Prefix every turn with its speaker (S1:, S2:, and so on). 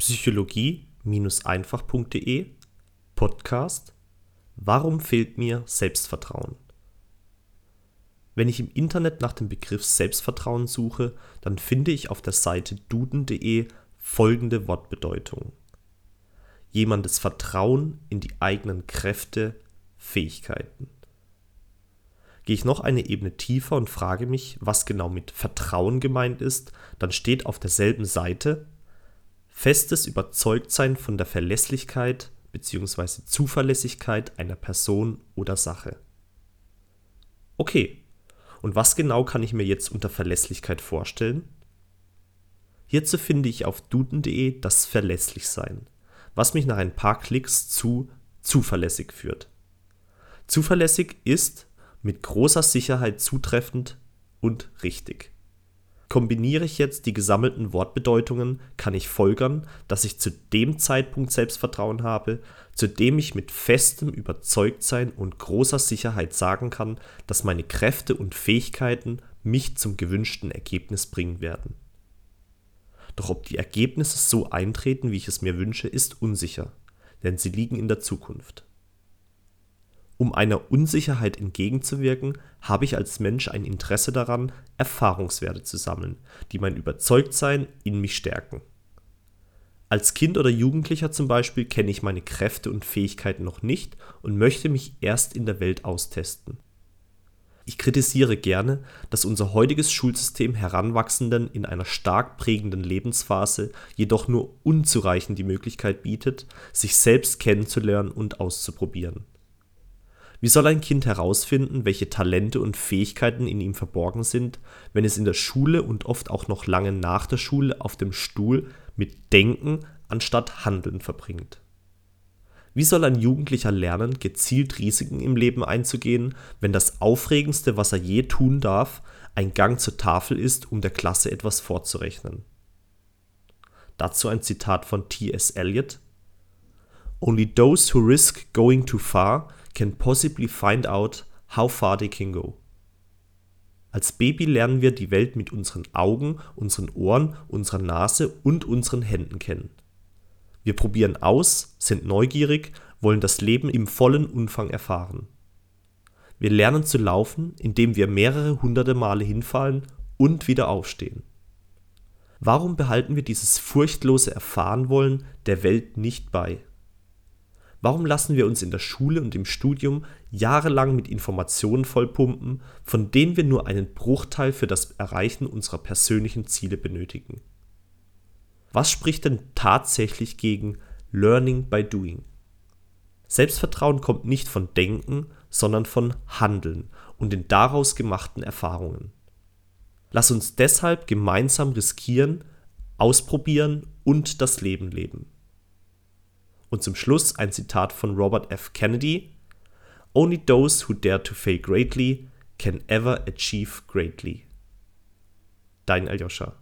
S1: psychologie-einfach.de Podcast Warum fehlt mir Selbstvertrauen? Wenn ich im Internet nach dem Begriff Selbstvertrauen suche, dann finde ich auf der Seite duden.de folgende Wortbedeutung. Jemandes Vertrauen in die eigenen Kräfte, Fähigkeiten. Gehe ich noch eine Ebene tiefer und frage mich, was genau mit Vertrauen gemeint ist, dann steht auf derselben Seite festes Überzeugtsein von der Verlässlichkeit bzw. Zuverlässigkeit einer Person oder Sache. Okay, und was genau kann ich mir jetzt unter Verlässlichkeit vorstellen? Hierzu finde ich auf duden.de das Verlässlichsein, was mich nach ein paar Klicks zu zuverlässig führt. Zuverlässig ist mit großer Sicherheit zutreffend und richtig. Kombiniere ich jetzt die gesammelten Wortbedeutungen, kann ich folgern, dass ich zu dem Zeitpunkt Selbstvertrauen habe, zu dem ich mit festem Überzeugtsein und großer Sicherheit sagen kann, dass meine Kräfte und Fähigkeiten mich zum gewünschten Ergebnis bringen werden. Doch ob die Ergebnisse so eintreten, wie ich es mir wünsche, ist unsicher, denn sie liegen in der Zukunft. Um einer Unsicherheit entgegenzuwirken, habe ich als Mensch ein Interesse daran, Erfahrungswerte zu sammeln, die mein Überzeugtsein in mich stärken. Als Kind oder Jugendlicher zum Beispiel kenne ich meine Kräfte und Fähigkeiten noch nicht und möchte mich erst in der Welt austesten. Ich kritisiere gerne, dass unser heutiges Schulsystem Heranwachsenden in einer stark prägenden Lebensphase jedoch nur unzureichend die Möglichkeit bietet, sich selbst kennenzulernen und auszuprobieren. Wie soll ein Kind herausfinden, welche Talente und Fähigkeiten in ihm verborgen sind, wenn es in der Schule und oft auch noch lange nach der Schule auf dem Stuhl mit Denken anstatt Handeln verbringt? Wie soll ein Jugendlicher lernen, gezielt Risiken im Leben einzugehen, wenn das Aufregendste, was er je tun darf, ein Gang zur Tafel ist, um der Klasse etwas vorzurechnen? Dazu ein Zitat von T.S. Eliot. Only those who risk going too far can possibly find out how far they can go. Als Baby lernen wir die Welt mit unseren Augen, unseren Ohren, unserer Nase und unseren Händen kennen. Wir probieren aus, sind neugierig, wollen das Leben im vollen Umfang erfahren. Wir lernen zu laufen, indem wir mehrere hunderte Male hinfallen und wieder aufstehen. Warum behalten wir dieses furchtlose Erfahrenwollen der Welt nicht bei? Warum lassen wir uns in der Schule und im Studium jahrelang mit Informationen vollpumpen, von denen wir nur einen Bruchteil für das Erreichen unserer persönlichen Ziele benötigen? Was spricht denn tatsächlich gegen Learning by Doing? Selbstvertrauen kommt nicht von Denken, sondern von Handeln und den daraus gemachten Erfahrungen. Lass uns deshalb gemeinsam riskieren, ausprobieren und das Leben leben. Und zum Schluss ein Zitat von Robert F. Kennedy: Only those who dare to fail greatly can ever achieve greatly. Dein Aljoscha.